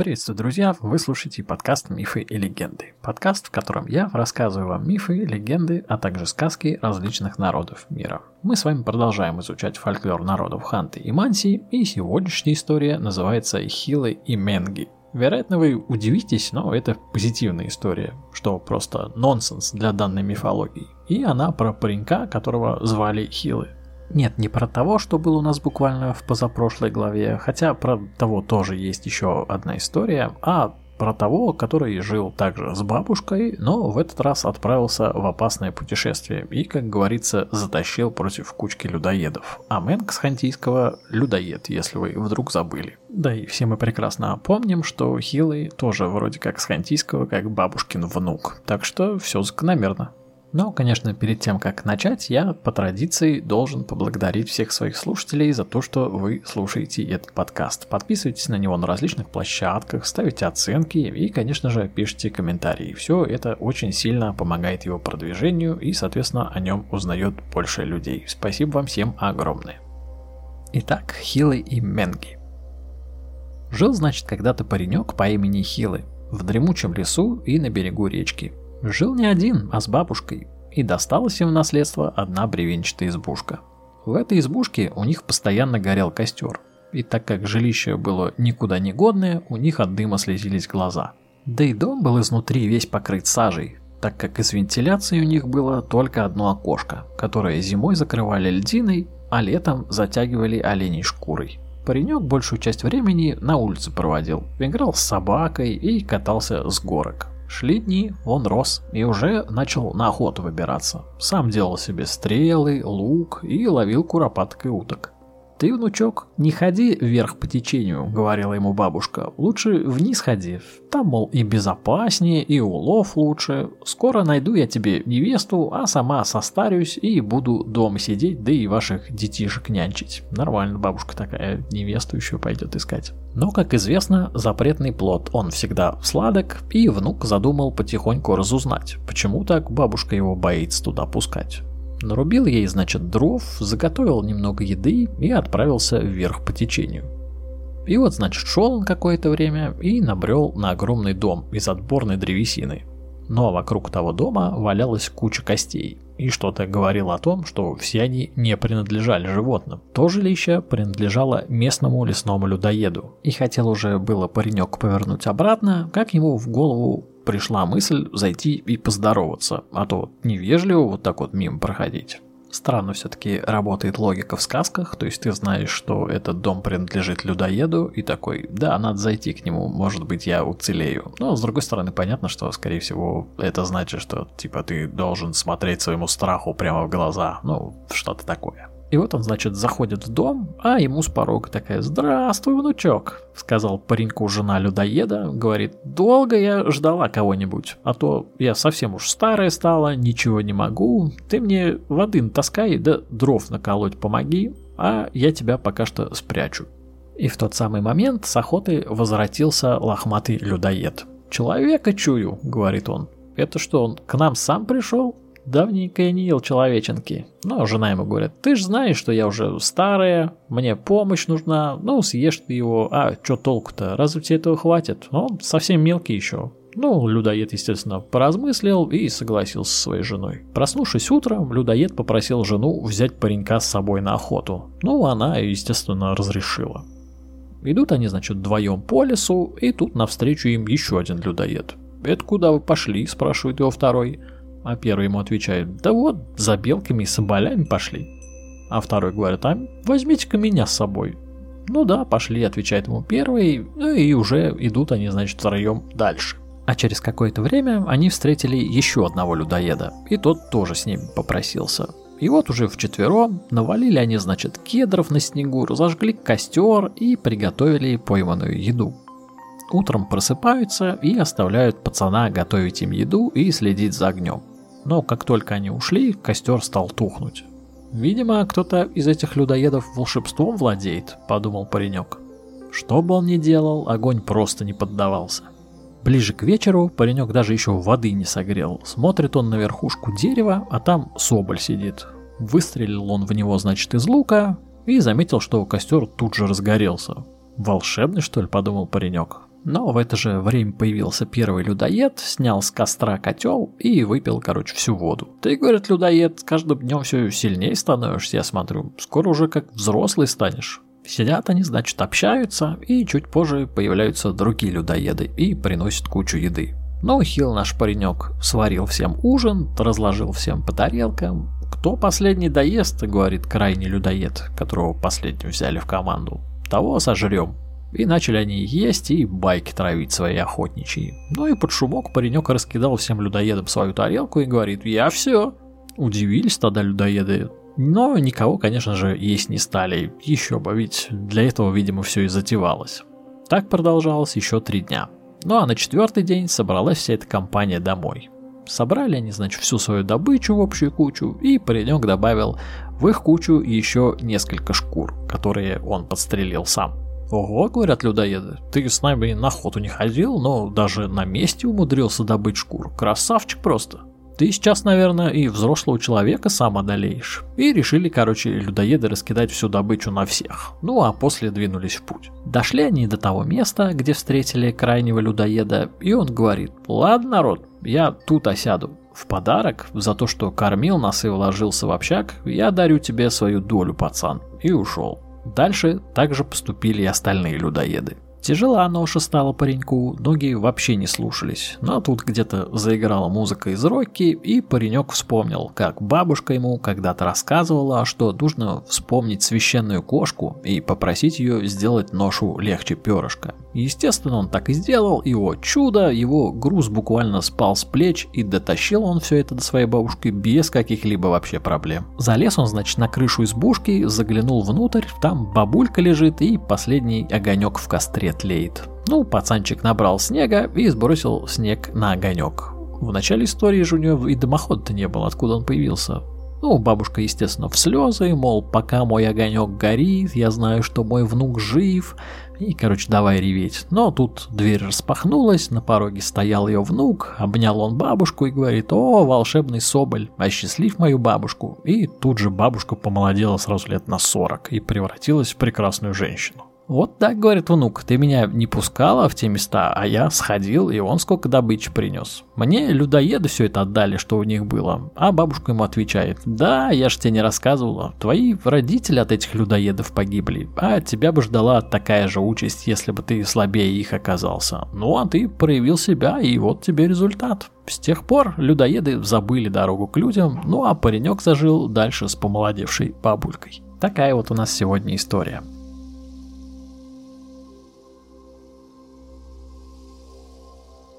Приветствую, друзья! Вы слушаете подкаст «Мифы и легенды». Подкаст, в котором я рассказываю вам мифы, легенды, а также сказки различных народов мира. Мы с вами продолжаем изучать фольклор народов Ханты и Манси, и сегодняшняя история называется «Хилы и Менги». Вероятно, вы удивитесь, но это позитивная история, что просто нонсенс для данной мифологии. И она про паренька, которого звали Хилы. Нет, не про того, что было у нас буквально в позапрошлой главе, хотя про того тоже есть еще одна история, а про того, который жил также с бабушкой, но в этот раз отправился в опасное путешествие и, как говорится, затащил против кучки людоедов. А Мэнк с хантийского – людоед, если вы вдруг забыли. Да и все мы прекрасно помним, что Хилый тоже вроде как с хантийского, как бабушкин внук. Так что все закономерно. Но, конечно, перед тем, как начать, я по традиции должен поблагодарить всех своих слушателей за то, что вы слушаете этот подкаст. Подписывайтесь на него на различных площадках, ставите оценки и, конечно же, пишите комментарии. Все это очень сильно помогает его продвижению и, соответственно, о нем узнает больше людей. Спасибо вам всем огромное. Итак, Хилы и Менги. Жил, значит, когда-то паренек по имени Хилы в дремучем лесу и на берегу речки. Жил не один, а с бабушкой, и досталась им в наследство одна бревенчатая избушка. В этой избушке у них постоянно горел костер, и так как жилище было никуда не годное, у них от дыма слезились глаза. Да и дом был изнутри весь покрыт сажей, так как из вентиляции у них было только одно окошко, которое зимой закрывали льдиной, а летом затягивали оленей шкурой. Паренек большую часть времени на улице проводил, играл с собакой и катался с горок. Шли дни, он рос и уже начал на охоту выбираться. Сам делал себе стрелы, лук и ловил куропаток и уток. «Ты, внучок, не ходи вверх по течению», — говорила ему бабушка. «Лучше вниз ходи. Там, мол, и безопаснее, и улов лучше. Скоро найду я тебе невесту, а сама состарюсь и буду дома сидеть, да и ваших детишек нянчить». Нормально бабушка такая невесту еще пойдет искать. Но, как известно, запретный плод, он всегда сладок, и внук задумал потихоньку разузнать, почему так бабушка его боится туда пускать. Нарубил ей, значит, дров, заготовил немного еды и отправился вверх по течению. И вот, значит, шел он какое-то время и набрел на огромный дом из отборной древесины. Но вокруг того дома валялась куча костей, и что-то говорило о том, что все они не принадлежали животным. То жилище принадлежало местному лесному людоеду. И хотел уже было паренек повернуть обратно, как ему в голову пришла мысль зайти и поздороваться, а то невежливо вот так вот мимо проходить. Странно все-таки работает логика в сказках, то есть ты знаешь, что этот дом принадлежит людоеду, и такой, да, надо зайти к нему, может быть, я уцелею. Но, с другой стороны, понятно, что, скорее всего, это значит, что, типа, ты должен смотреть своему страху прямо в глаза, ну, что-то такое. И вот он, значит, заходит в дом, а ему с порога такая «Здравствуй, внучок», — сказал пареньку жена людоеда, говорит «Долго я ждала кого-нибудь, а то я совсем уж старая стала, ничего не могу, ты мне воды натаскай, да дров наколоть помоги, а я тебя пока что спрячу». И в тот самый момент с охоты возвратился лохматый людоед. «Человека чую», — говорит он. «Это что, он к нам сам пришел?» Давненько я не ел человеченки. Но жена ему говорит, ты же знаешь, что я уже старая, мне помощь нужна, ну съешь ты его, а что толку-то, разве тебе этого хватит? Он совсем мелкий еще. Ну, людоед, естественно, поразмыслил и согласился со своей женой. Проснувшись утром, людоед попросил жену взять паренька с собой на охоту. Ну, она, естественно, разрешила. Идут они, значит, вдвоем по лесу, и тут навстречу им еще один людоед. «Это куда вы пошли?» – спрашивает его второй. А первый ему отвечает, да вот, за белками и соболями пошли. А второй говорит, а возьмите-ка меня с собой. Ну да, пошли, отвечает ему первый, ну и уже идут они, значит, втроем дальше. А через какое-то время они встретили еще одного людоеда, и тот тоже с ним попросился. И вот уже вчетвером навалили они, значит, кедров на снегу, разожгли костер и приготовили пойманную еду. Утром просыпаются и оставляют пацана готовить им еду и следить за огнем. Но как только они ушли, костер стал тухнуть. «Видимо, кто-то из этих людоедов волшебством владеет», — подумал паренек. Что бы он ни делал, огонь просто не поддавался. Ближе к вечеру паренек даже еще воды не согрел. Смотрит он на верхушку дерева, а там соболь сидит. Выстрелил он в него, значит, из лука и заметил, что костер тут же разгорелся. «Волшебный, что ли?» – подумал паренек. Но в это же время появился первый людоед, снял с костра котел и выпил, короче, всю воду. Ты, говорит, людоед, каждым днем все сильнее становишься, я смотрю. Скоро уже как взрослый станешь. Сидят они, значит, общаются, и чуть позже появляются другие людоеды и приносят кучу еды. Ну, Хил наш паренек сварил всем ужин, разложил всем по тарелкам. Кто последний доест, говорит крайний людоед, которого последним взяли в команду, того сожрем. И начали они есть и байки травить свои охотничьи. Ну и под шумок паренек раскидал всем людоедам свою тарелку и говорит «Я все». Удивились тогда людоеды, но никого, конечно же, есть не стали. Еще бы, ведь для этого, видимо, все и затевалось. Так продолжалось еще три дня. Ну а на четвертый день собралась вся эта компания домой. Собрали они, значит, всю свою добычу в общую кучу, и паренек добавил в их кучу еще несколько шкур, которые он подстрелил сам. Ого, говорят людоеды, ты с нами на охоту не ходил, но даже на месте умудрился добыть шкуру. Красавчик просто. Ты сейчас, наверное, и взрослого человека сам одолеешь. И решили, короче, людоеды раскидать всю добычу на всех. Ну а после двинулись в путь. Дошли они до того места, где встретили крайнего людоеда, и он говорит, ладно, народ, я тут осяду. В подарок за то, что кормил нас и вложился в общак, я дарю тебе свою долю, пацан. И ушел. Дальше также поступили и остальные людоеды. Тяжела ноша стала пареньку, ноги вообще не слушались. Но тут где-то заиграла музыка из Рокки, и паренек вспомнил, как бабушка ему когда-то рассказывала, что нужно вспомнить священную кошку и попросить ее сделать ношу легче перышка. Естественно, он так и сделал, и о чудо, его груз буквально спал с плеч, и дотащил он все это до своей бабушки без каких-либо вообще проблем. Залез он, значит, на крышу избушки, заглянул внутрь, там бабулька лежит, и последний огонек в костре тлеет. Ну, пацанчик набрал снега и сбросил снег на огонек. В начале истории же у него и дымохода-то не было, откуда он появился. Ну, бабушка, естественно, в слезы, мол, пока мой огонек горит, я знаю, что мой внук жив, и, короче, давай реветь. Но тут дверь распахнулась, на пороге стоял ее внук, обнял он бабушку и говорит, о, волшебный соболь, осчастлив мою бабушку. И тут же бабушка помолодела сразу лет на 40 и превратилась в прекрасную женщину. Вот так, говорит внук, ты меня не пускала в те места, а я сходил, и он сколько добычи принес. Мне людоеды все это отдали, что у них было. А бабушка ему отвечает, да, я ж тебе не рассказывала, твои родители от этих людоедов погибли, а тебя бы ждала такая же участь, если бы ты слабее их оказался. Ну а ты проявил себя, и вот тебе результат. С тех пор людоеды забыли дорогу к людям, ну а паренек зажил дальше с помолодевшей бабулькой. Такая вот у нас сегодня история.